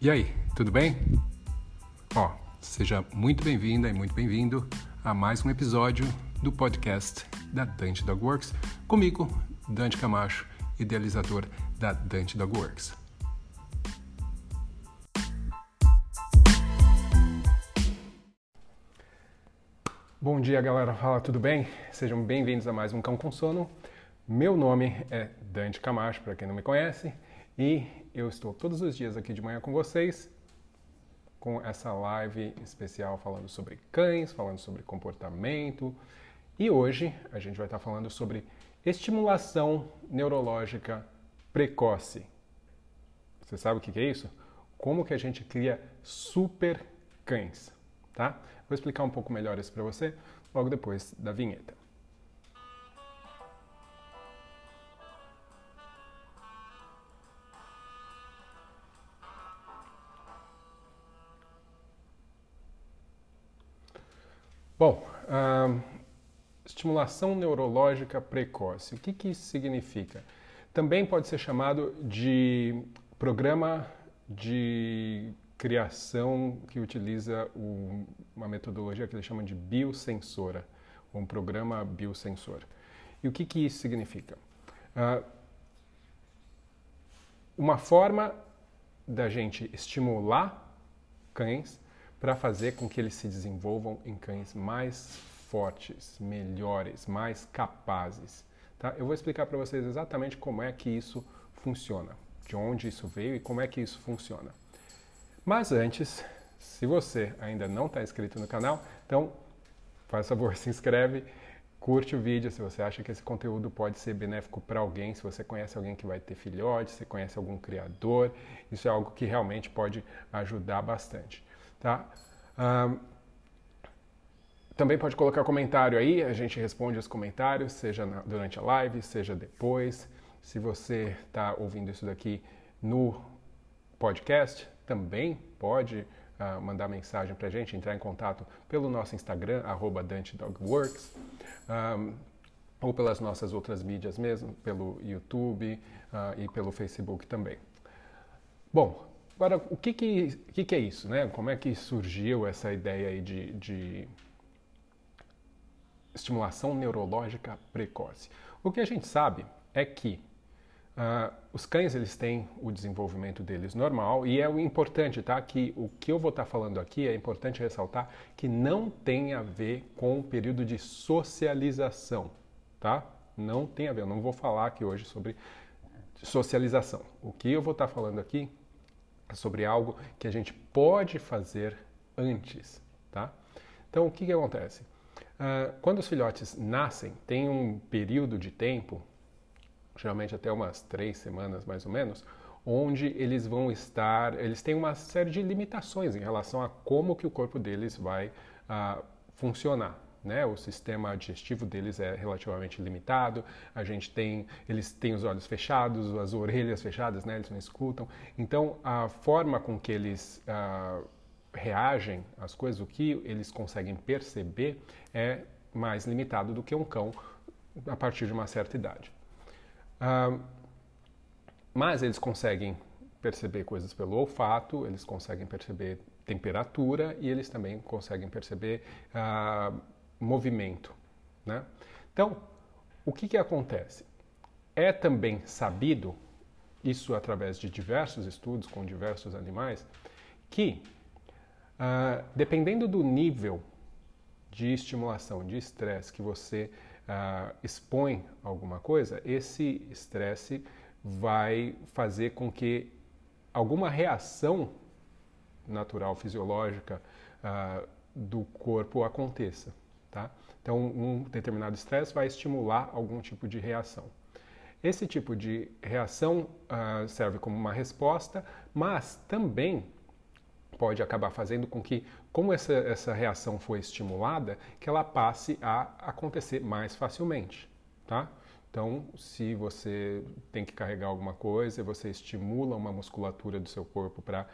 E aí, tudo bem? Ó, seja muito bem-vinda e muito bem-vindo a mais um episódio do podcast da Dante Dog Works, comigo, Dante Camacho, idealizador da Dante Dog Works. Bom dia, galera. Fala, tudo bem? Sejam bem-vindos a mais um Cão com Sono. Meu nome é Dante Camacho, para quem não me conhece, e eu estou todos os dias aqui de manhã com vocês, com essa live especial falando sobre cães, falando sobre comportamento. E hoje a gente vai estar falando sobre estimulação neurológica precoce. Você sabe o que é isso? Como que a gente cria super cães, tá? Vou explicar um pouco melhor isso para você logo depois da vinheta. Bom, estimulação neurológica precoce. O que, que isso significa? Também pode ser chamado de programa de criação que utiliza o, uma metodologia que eles chamam de biosensora, um programa biosensor. E o que, que isso significa? Uh, uma forma da gente estimular cães para fazer com que eles se desenvolvam em cães mais fortes, melhores, mais capazes. Tá? Eu vou explicar para vocês exatamente como é que isso funciona, de onde isso veio e como é que isso funciona. Mas antes, se você ainda não está inscrito no canal, então faz favor, se inscreve, curte o vídeo se você acha que esse conteúdo pode ser benéfico para alguém, se você conhece alguém que vai ter filhote, se conhece algum criador, isso é algo que realmente pode ajudar bastante. Tá? Também pode colocar comentário aí, a gente responde os comentários, seja na, durante a live, seja depois. Se você está ouvindo isso daqui no podcast, também pode uh, mandar mensagem para a gente, entrar em contato pelo nosso Instagram, DanteDogWorks, um, ou pelas nossas outras mídias mesmo, pelo YouTube uh, e pelo Facebook também. Bom, Agora, o que, que, que, que é isso? Né? Como é que surgiu essa ideia aí de, de estimulação neurológica precoce? O que a gente sabe é que uh, os cães eles têm o desenvolvimento deles normal e é o importante, tá? Que o que eu vou estar tá falando aqui é importante ressaltar que não tem a ver com o período de socialização, tá? Não tem a ver. Eu não vou falar aqui hoje sobre socialização. O que eu vou estar tá falando aqui sobre algo que a gente pode fazer antes, tá? Então, o que, que acontece? Uh, quando os filhotes nascem, tem um período de tempo, geralmente até umas três semanas mais ou menos, onde eles vão estar, eles têm uma série de limitações em relação a como que o corpo deles vai uh, funcionar, né? O sistema digestivo deles é relativamente limitado. A gente tem, eles têm os olhos fechados, as orelhas fechadas, né? Eles não escutam. Então, a forma com que eles uh, reagem às coisas, o que eles conseguem perceber é mais limitado do que um cão a partir de uma certa idade. Uh, mas eles conseguem perceber coisas pelo olfato, eles conseguem perceber temperatura e eles também conseguem perceber uh, movimento. Né? Então, o que, que acontece? É também sabido, isso através de diversos estudos com diversos animais, que uh, dependendo do nível de estimulação, de estresse que você uh, expõe alguma coisa, esse estresse vai fazer com que alguma reação natural, fisiológica uh, do corpo aconteça. Tá? Então, um determinado estresse vai estimular algum tipo de reação. Esse tipo de reação uh, serve como uma resposta, mas também pode acabar fazendo com que, como essa, essa reação foi estimulada, que ela passe a acontecer mais facilmente. Tá? Então, se você tem que carregar alguma coisa, você estimula uma musculatura do seu corpo para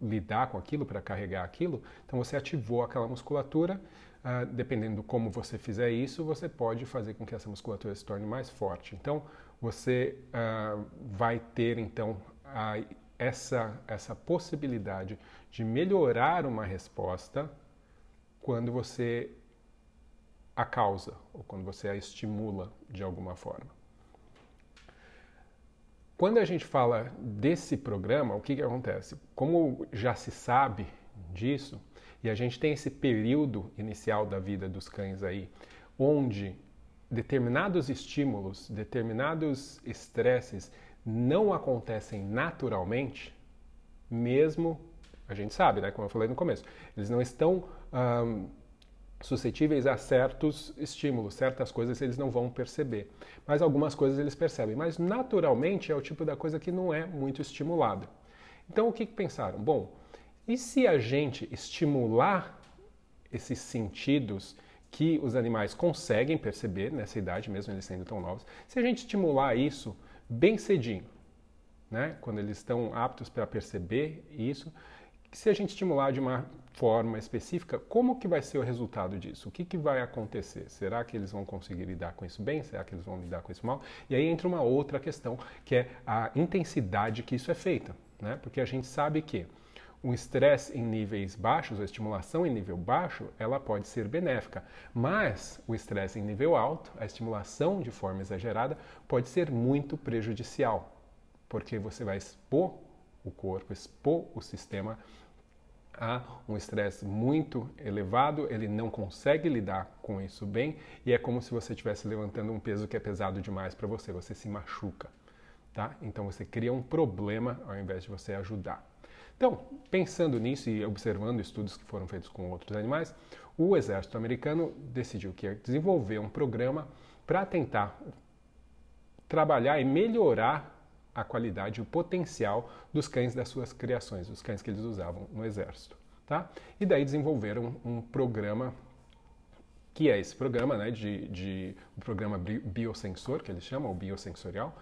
lidar com aquilo, para carregar aquilo, então você ativou aquela musculatura. Uh, dependendo como você fizer isso, você pode fazer com que essa musculatura se torne mais forte. Então, você uh, vai ter então a essa, essa possibilidade de melhorar uma resposta quando você a causa ou quando você a estimula de alguma forma. Quando a gente fala desse programa, o que, que acontece? Como já se sabe disso, e a gente tem esse período inicial da vida dos cães aí, onde determinados estímulos, determinados estresses não acontecem naturalmente, mesmo, a gente sabe, né, como eu falei no começo, eles não estão suscetíveis a certos estímulos, certas coisas eles não vão perceber. Mas algumas coisas eles percebem. Mas naturalmente é o tipo da coisa que não é muito estimulada. Então o que, que pensaram? Bom, e se a gente estimular esses sentidos que os animais conseguem perceber nessa idade, mesmo eles sendo tão novos, se a gente estimular isso bem cedinho, né, quando eles estão aptos para perceber isso, se a gente estimular de uma forma específica, como que vai ser o resultado disso? O que, que vai acontecer? Será que eles vão conseguir lidar com isso bem? Será que eles vão lidar com isso mal? E aí entra uma outra questão, que é a intensidade que isso é feita, né? Porque a gente sabe que o estresse em níveis baixos, a estimulação em nível baixo, ela pode ser benéfica, mas o estresse em nível alto, a estimulação de forma exagerada, pode ser muito prejudicial, porque você vai expor o corpo, expor o sistema a um estresse muito elevado, ele não consegue lidar com isso bem e é como se você estivesse levantando um peso que é pesado demais para você, você se machuca, tá? Então você cria um problema ao invés de você ajudar. Então, pensando nisso e observando estudos que foram feitos com outros animais, o exército americano decidiu que ia desenvolver um programa para tentar trabalhar e melhorar a qualidade e o potencial dos cães das suas criações, os cães que eles usavam no exército. Tá? E daí desenvolveram um programa que é esse programa, né, de, de o programa biosensor, que eles chamam, o biosensorial,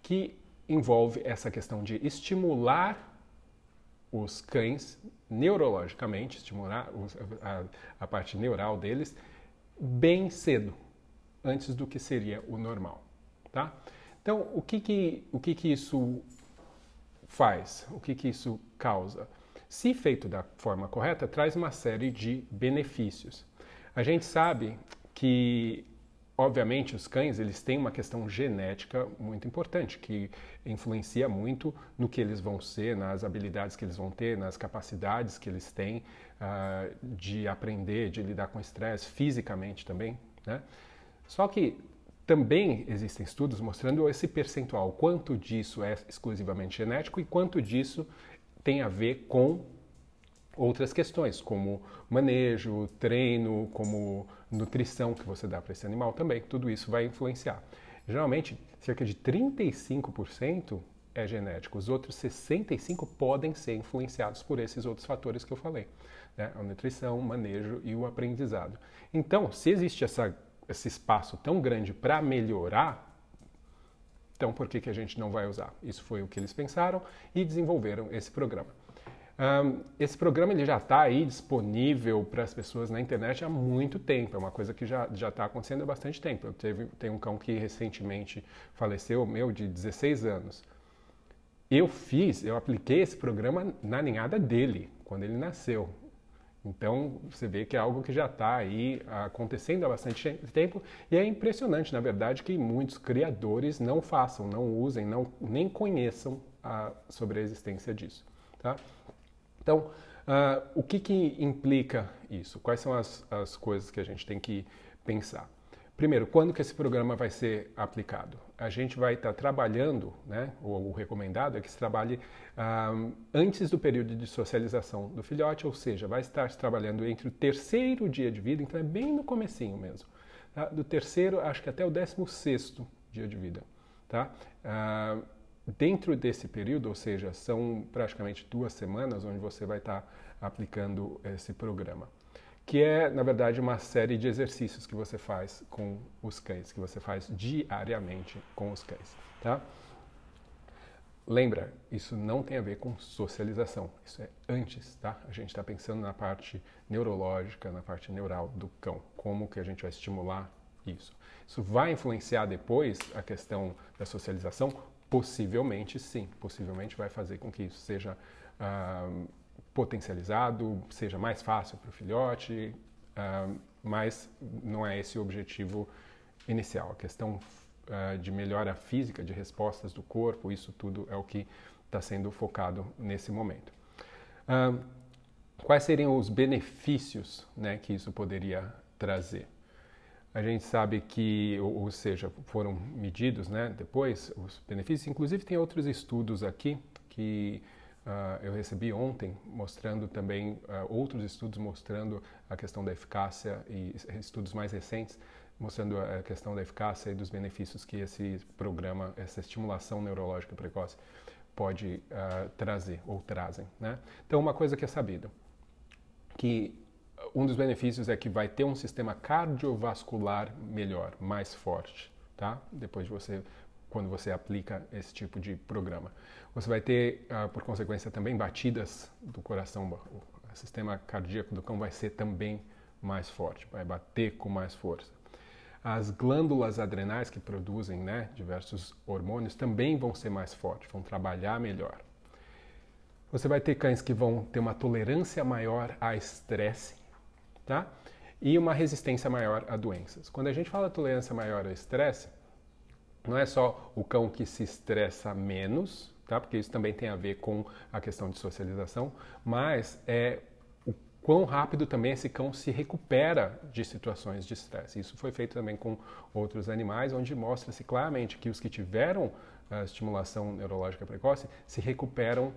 que envolve essa questão de estimular os cães neurologicamente, estimular a, a parte neural deles bem cedo, antes do que seria o normal, tá? Então, o que que, o que, que isso faz? O que, que isso causa? Se feito da forma correta, traz uma série de benefícios. A gente sabe que, obviamente, os cães eles têm uma questão genética muito importante, que influencia muito no que eles vão ser, nas habilidades que eles vão ter, nas capacidades que eles têm uh, de aprender, de lidar com estresse, fisicamente também. Né? Só que também existem estudos mostrando esse percentual, quanto disso é exclusivamente genético e quanto disso tem a ver com outras questões, como manejo, treino, como nutrição que você dá para esse animal também. Tudo isso vai influenciar. Geralmente, cerca de 35% é genético, os outros 65% podem ser influenciados por esses outros fatores que eu falei: né? a nutrição, o manejo e o aprendizado. Então, se existe essa esse espaço tão grande para melhorar, então por que, que a gente não vai usar? Isso foi o que eles pensaram e desenvolveram esse programa. Um, esse programa ele já está aí disponível para as pessoas na internet há muito tempo, é uma coisa que já está acontecendo há bastante tempo. Eu teve, tenho um cão que recentemente faleceu, meu, de 16 anos. Eu fiz, eu apliquei esse programa na ninhada dele, quando ele nasceu. Então, você vê que é algo que já está aí acontecendo há bastante tempo e é impressionante, na verdade, que muitos criadores não façam, não usem, não, nem conheçam a, sobre a existência disso. Tá? Então, uh, o que, que implica isso? Quais são as, as coisas que a gente tem que pensar? Primeiro, quando que esse programa vai ser aplicado? A gente vai estar trabalhando, né, ou o recomendado é que se trabalhe um, antes do período de socialização do filhote, ou seja, vai estar trabalhando entre o terceiro dia de vida, então é bem no comecinho mesmo, tá? do terceiro, acho que até o décimo sexto dia de vida. Tá? Uh, dentro desse período, ou seja, são praticamente duas semanas onde você vai estar aplicando esse programa que é, na verdade, uma série de exercícios que você faz com os cães, que você faz diariamente com os cães, tá? Lembra, isso não tem a ver com socialização, isso é antes, tá? A gente está pensando na parte neurológica, na parte neural do cão, como que a gente vai estimular isso. Isso vai influenciar depois a questão da socialização? possivelmente sim, possivelmente vai fazer com que isso seja uh, potencializado, seja mais fácil para o filhote, uh, mas não é esse o objetivo inicial. A questão uh, de melhora física, de respostas do corpo, isso tudo é o que está sendo focado nesse momento. quais seriam os benefícios né, que isso poderia trazer? A gente sabe que, ou, ou seja, foram medidos né, depois os benefícios. Inclusive, tem outros estudos aqui que uh, eu recebi ontem, mostrando também uh, outros estudos mostrando a questão da eficácia e estudos mais recentes mostrando a questão da eficácia e dos benefícios que esse programa, essa estimulação neurológica precoce pode uh, trazer ou trazem. Né? Então, uma coisa que é sabida, que um dos benefícios é que vai ter um sistema cardiovascular melhor, mais forte, tá? Depois de você, quando você aplica esse tipo de programa. Você vai ter, uh, por consequência, também batidas do coração, o sistema cardíaco do cão vai ser também mais forte, vai bater com mais força. As glândulas adrenais que produzem né, diversos hormônios também vão ser mais fortes, vão trabalhar melhor. Você vai ter cães que vão ter uma tolerância maior a estresse, tá? E uma resistência maior a doenças. Quando a gente fala tolerância maior a estresse, não é só o cão que se estressa menos, tá? Porque isso também tem a ver com a questão de socialização, mas é o quão rápido também esse cão se recupera de situações de estresse. Isso foi feito também com outros animais, onde mostra-se claramente que os que tiveram a estimulação neurológica precoce se recuperam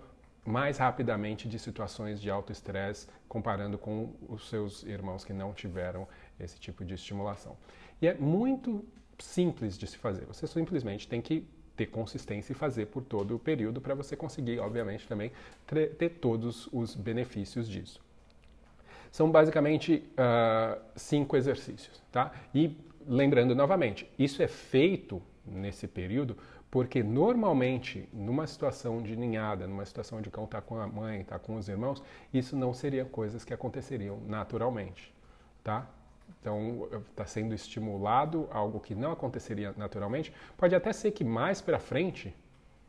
mais rapidamente de situações de alto estresse comparando com os seus irmãos que não tiveram esse tipo de estimulação. E é muito simples de se fazer. Você simplesmente tem que ter consistência e fazer por todo o período para você conseguir, obviamente, também ter todos os benefícios disso. São basicamente uh, cinco exercícios, tá? E lembrando novamente, isso é feito nesse período porque normalmente, numa situação de ninhada, numa situação de cão estar tá com a mãe, estar tá com os irmãos, isso não seria coisas que aconteceriam naturalmente, tá? Então, está sendo estimulado algo que não aconteceria naturalmente. Pode até ser que mais para frente,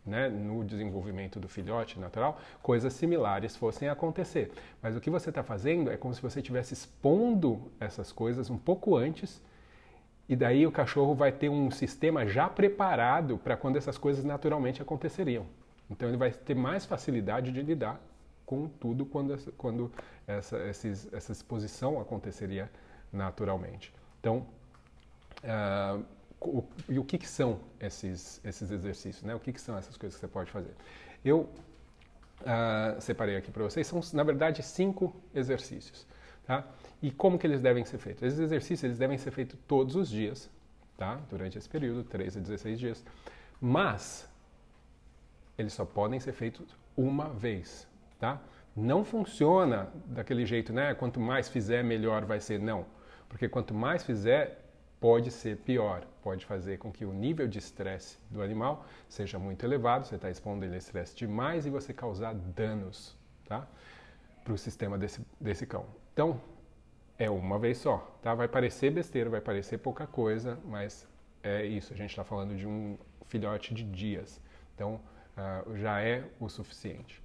né, no desenvolvimento do filhote natural, coisas similares fossem acontecer. Mas o que você está fazendo é como se você estivesse expondo essas coisas um pouco antes e daí o cachorro vai ter um sistema já preparado para quando essas coisas naturalmente aconteceriam. Então ele vai ter mais facilidade de lidar com tudo quando, quando essa, esses, essa exposição aconteceria naturalmente. Então, uh, o, e o que, que, são esses, esses exercícios? Né? O que, que, são essas coisas que você pode fazer? Eu uh, separei aqui para vocês, são na verdade cinco exercícios. Tá? E como que eles devem ser feitos? Esses exercícios eles devem ser feitos todos os dias, tá? durante esse período, 3 a 16 dias. Mas eles só podem ser feitos uma vez. Tá? Não funciona daquele jeito, né? Quanto mais fizer, melhor vai ser. Não. Porque quanto mais fizer, pode ser pior. Pode fazer com que o nível de estresse do animal seja muito elevado, você está expondo ele a estresse demais e você causar danos tá? para o sistema desse, desse cão. Então, é uma vez só, tá? Vai parecer besteira, vai parecer pouca coisa, mas é isso. A gente está falando de um filhote de dias, então uh, já é o suficiente.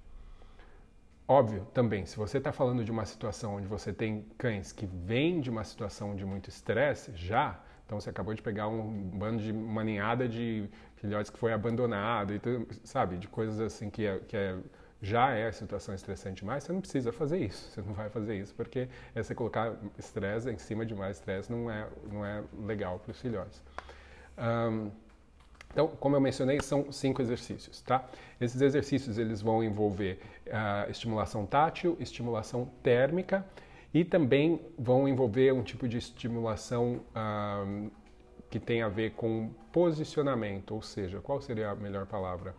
Óbvio, também, se você está falando de uma situação onde você tem cães que vêm de uma situação de muito estresse, já, então você acabou de pegar um bando de uma ninhada de filhotes que foi abandonado, e tudo, sabe, de coisas assim que é, que é já é a situação estressante mais, você não precisa fazer isso. Você não vai fazer isso porque é você colocar estresse em cima de mais estresse não é, não é legal para os filhotes. Um, então, como eu mencionei, são cinco exercícios, tá? Esses exercícios eles vão envolver uh, estimulação tátil, estimulação térmica e também vão envolver um tipo de estimulação uh, que tem a ver com posicionamento, ou seja, qual seria a melhor palavra?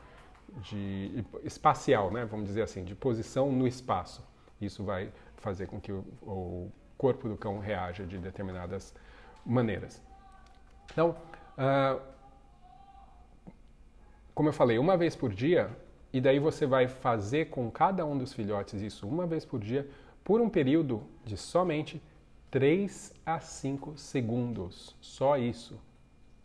de espacial, né, vamos dizer assim, de posição no espaço. Isso vai fazer com que o, o corpo do cão reaja de determinadas maneiras. Então, uh, como eu falei, uma vez por dia, e daí você vai fazer com cada um dos filhotes isso uma vez por dia, por um período de somente 3 a 5 segundos. Só isso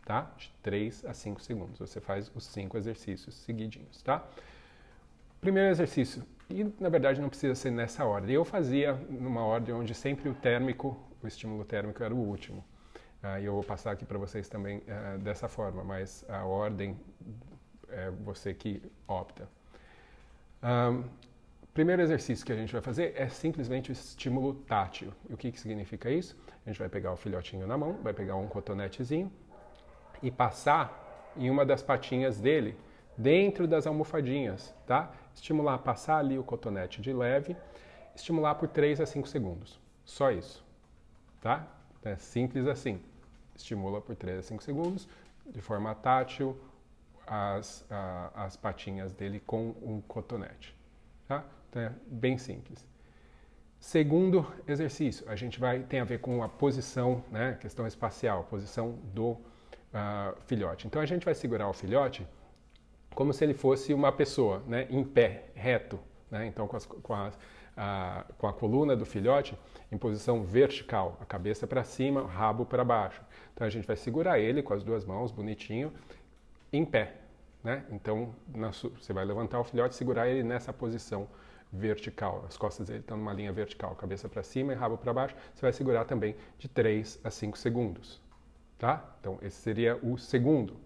tá? De 3 a 5 segundos. Você faz os cinco exercícios seguidinhos, tá? Primeiro exercício, e na verdade não precisa ser nessa ordem. Eu fazia numa ordem onde sempre o térmico, o estímulo térmico era o último. Uh, e eu vou passar aqui para vocês também uh, dessa forma, mas a ordem é você que opta. Um, primeiro exercício que a gente vai fazer é simplesmente o estímulo tátil. E o que, que significa isso? A gente vai pegar o filhotinho na mão, vai pegar um cotonetezinho e passar em uma das patinhas dele, dentro das almofadinhas, tá? Estimular, passar ali o cotonete de leve, estimular por 3 a 5 segundos. Só isso, tá? É simples assim. Estimula por 3 a 5 segundos, de forma tátil, as, a, as patinhas dele com um cotonete. Tá? Então é bem simples. Segundo exercício, a gente vai tem a ver com a posição, né, questão espacial, posição do uh, filhote. Então a gente vai segurar o filhote como se ele fosse uma pessoa, né, em pé, reto, né? Então com, as, com, a, a, com a coluna do filhote em posição vertical, a cabeça para cima, o rabo para baixo. Então a gente vai segurar ele com as duas mãos, bonitinho, em pé. Né? Então você vai levantar o filhote e segurar ele nessa posição vertical. As costas dele estão numa linha vertical, cabeça para cima e rabo para baixo. Você vai segurar também de 3 a 5 segundos. Tá? Então esse seria o segundo.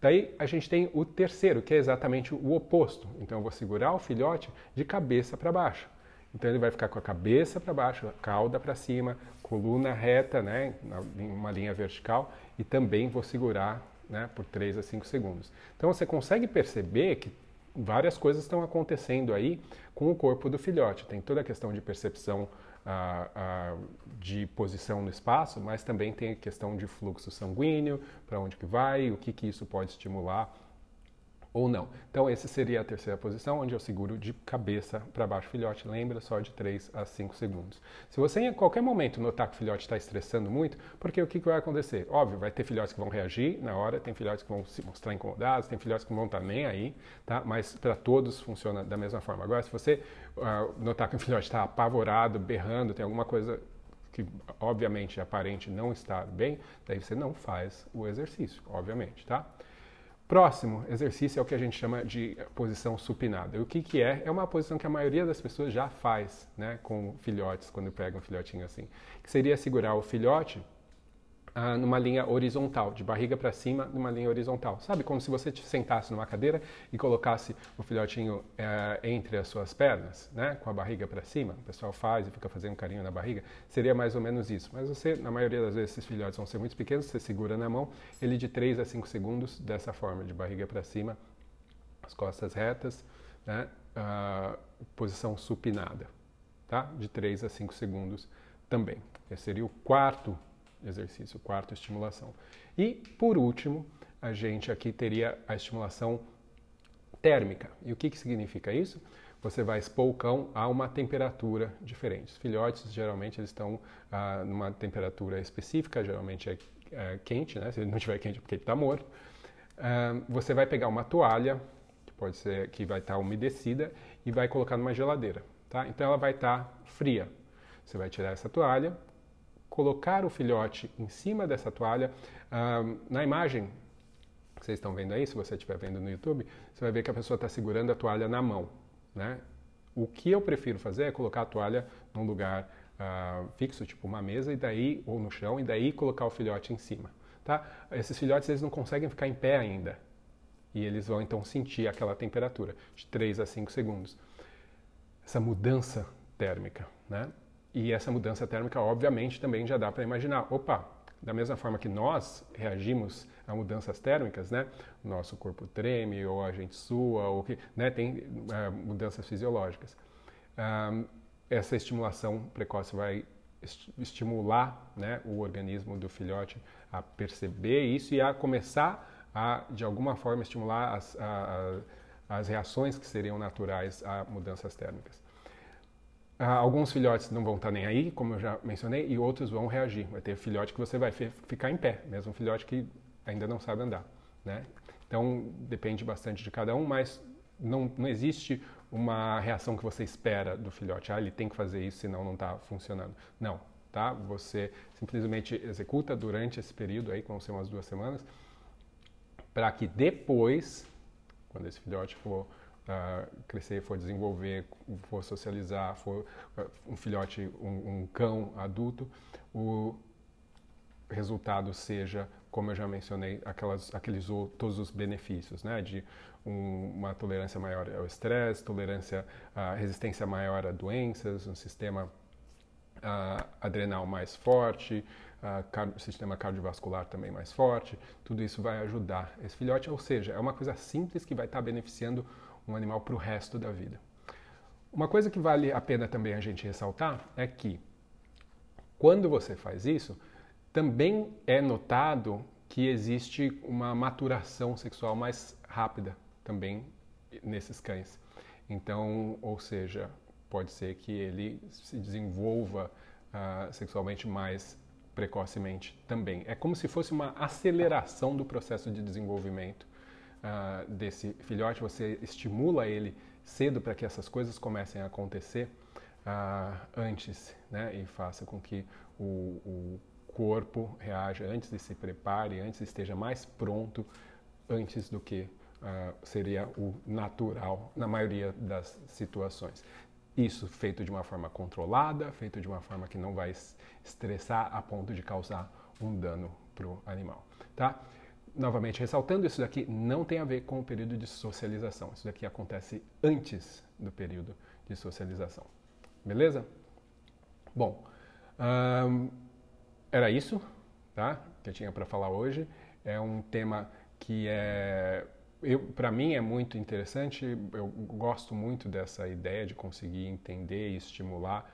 Daí a gente tem o terceiro, que é exatamente o oposto. Então eu vou segurar o filhote de cabeça para baixo. Então ele vai ficar com a cabeça para baixo, cauda para cima, coluna reta, né, em uma linha vertical, e também vou segurar né, por 3 a 5 segundos. Então você consegue perceber que várias coisas estão acontecendo aí com o corpo do filhote. Tem toda a questão de percepção ah, ah, de posição no espaço, mas também tem a questão de fluxo sanguíneo, para onde que vai, o que, que isso pode estimular ou não. Então, essa seria a terceira posição, onde eu seguro de cabeça para baixo o filhote. Lembra, só de 3 a 5 segundos. Se você em qualquer momento notar que o filhote está estressando muito, porque o que, que vai acontecer? Óbvio, vai ter filhotes que vão reagir na hora, tem filhotes que vão se mostrar incomodados, tem filhotes que não vão estar nem aí, tá? mas para todos funciona da mesma forma. Agora, se você uh, notar que o filhote está apavorado, berrando, tem alguma coisa que obviamente aparente não estar bem, daí você não faz o exercício, obviamente, tá? Próximo exercício é o que a gente chama de posição supinada. O que, que é? É uma posição que a maioria das pessoas já faz né, com filhotes, quando pegam um filhotinho assim. Que seria segurar o filhote ah, numa linha horizontal, de barriga para cima, numa linha horizontal. Sabe, como se você te sentasse numa cadeira e colocasse o filhotinho eh, entre as suas pernas, né, com a barriga para cima. O pessoal faz e fica fazendo carinho na barriga. Seria mais ou menos isso. Mas você, na maioria das vezes, esses filhotes vão ser muito pequenos, você segura na mão, ele de 3 a 5 segundos, dessa forma, de barriga para cima, as costas retas, né, ah, posição supinada, tá? De 3 a 5 segundos também. Esse seria o quarto exercício, quarto, estimulação. E, por último, a gente aqui teria a estimulação térmica. E o que, que significa isso? Você vai expor o cão a uma temperatura diferente. Os filhotes, geralmente, eles estão ah, numa temperatura específica, geralmente é, é, quente, né? Se ele não estiver quente é porque ele está morto. Ah, você vai pegar uma toalha, que pode ser que vai estar tá umedecida, e vai colocar numa geladeira, tá? Então ela vai estar tá fria. Você vai tirar essa toalha, colocar o filhote em cima dessa toalha. na imagem que vocês estão vendo aí, se você estiver vendo no YouTube, você vai ver que a pessoa está segurando a toalha na mão. Né? O que eu prefiro fazer é colocar a toalha num lugar uh, fixo, tipo uma mesa, e daí ou no chão, e daí colocar o filhote em cima. Tá? Esses filhotes eles não conseguem ficar em pé ainda. E eles vão então sentir aquela temperatura de 3 a 5 segundos. Essa mudança térmica, né? E essa mudança térmica, obviamente, também já dá para imaginar. Opa, da mesma forma que nós reagimos a mudanças térmicas, né? Nosso corpo treme, ou a gente sua, ou que, né? tem uh, mudanças fisiológicas. Um, essa estimulação precoce vai est estimular né, o organismo do filhote a perceber isso e a começar a, de alguma forma, estimular as, a, a, as reações que seriam naturais a mudanças térmicas. Ah, alguns filhotes não vão estar nem aí, como eu já mencionei, e outros vão reagir. Vai ter filhote que você vai ficar em pé, mesmo filhote que ainda não sabe andar. Né? Então, depende bastante de cada um, mas não, não existe uma reação que você espera do filhote. Ah, ele tem que fazer isso, senão não está funcionando. Não, tá? Você simplesmente executa durante esse período aí, que vão ser umas duas semanas, para que depois, quando esse filhote for uh, crescer, for desenvolver, for socializar, for uh, um filhote, um, um, cão adulto, o resultado seja, como eu já mencionei, aquelas, aqueles todos os benefícios, né? De um, uma tolerância maior ao estresse, tolerância, uh, resistência maior a doenças, um sistema adrenal mais forte, uh, sistema cardiovascular também mais forte, tudo isso vai ajudar esse filhote, ou seja, é uma coisa simples que vai estar beneficiando um animal para o resto da vida. Uma coisa que vale a pena também a gente ressaltar é que quando você faz isso, também é notado que existe uma maturação sexual mais rápida também nesses cães. Então, ou seja, pode ser que ele se desenvolva uh, sexualmente mais precocemente também. É como se fosse uma aceleração do processo de desenvolvimento uh, desse filhote. Você estimula ele cedo para que essas coisas comecem a acontecer uh, antes, né? E faça com que o, o corpo reaja antes e se prepare, antes esteja mais pronto antes do que uh, seria o natural na maioria das situações. Isso feito de uma forma controlada, feito de uma forma que não vai estressar a ponto de causar um dano para o animal, tá? Novamente, ressaltando, isso daqui não tem a ver com o período de socialização. Isso daqui acontece antes do período de socialização. Beleza? Bom, hum, era isso, tá? Que eu tinha para falar hoje. É um tema que é para mim é muito interessante, eu gosto muito dessa ideia de conseguir entender e estimular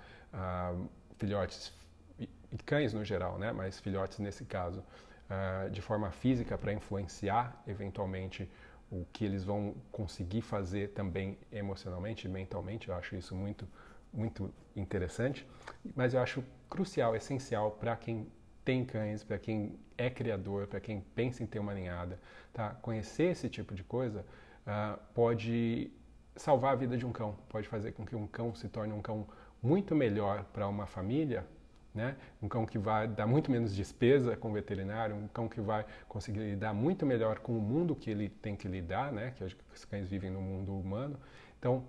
filhotes e cães no geral, né? mas filhotes nesse caso, uh, de forma física para influenciar eventualmente o que eles vão conseguir fazer também emocionalmente e mentalmente. Eu acho isso muito, muito interessante, mas eu acho crucial, essencial para quem tem cães, para quem é criador, para quem pensa em ter uma ninhada, tá? Conhecer esse tipo de coisa uh, pode salvar a vida de um cão, pode fazer com que um cão se torne um cão muito melhor para uma família, né? Um cão que vai dar muito menos despesa com o veterinário, um cão que vai conseguir lidar muito melhor com o mundo que ele tem que lidar, né? Que os cães vivem no mundo humano. Então,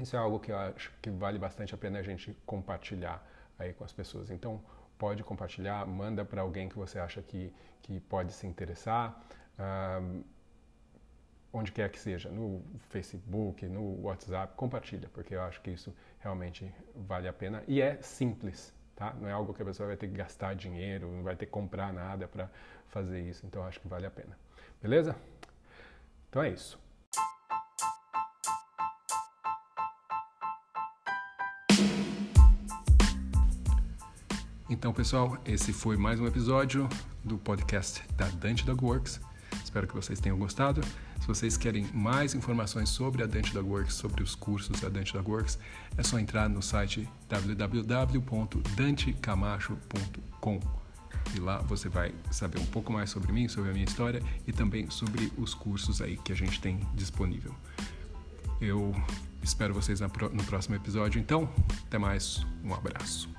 isso é algo que eu acho que vale bastante a pena a gente compartilhar aí com as pessoas. Então, pode compartilhar, manda para alguém que você acha que, que pode se interessar, onde quer que seja, no Facebook, no WhatsApp, compartilha, porque eu acho que isso realmente vale a pena e é simples, tá? Não é algo que a pessoa vai ter que gastar dinheiro, não vai ter que comprar nada para fazer isso, então acho que vale a pena. Beleza? Então é isso. Então, pessoal, esse foi mais um episódio do podcast da Dante Dog Works. Espero que vocês tenham gostado. Se vocês querem mais informações sobre a Dante Dog Works, sobre os cursos da Dante Dog Works, é só entrar no site www.dantecamacho.com e lá você vai saber um pouco mais sobre mim, sobre a minha história e também sobre os cursos aí que a gente tem disponível. Eu espero vocês no próximo episódio, então, até mais, um abraço.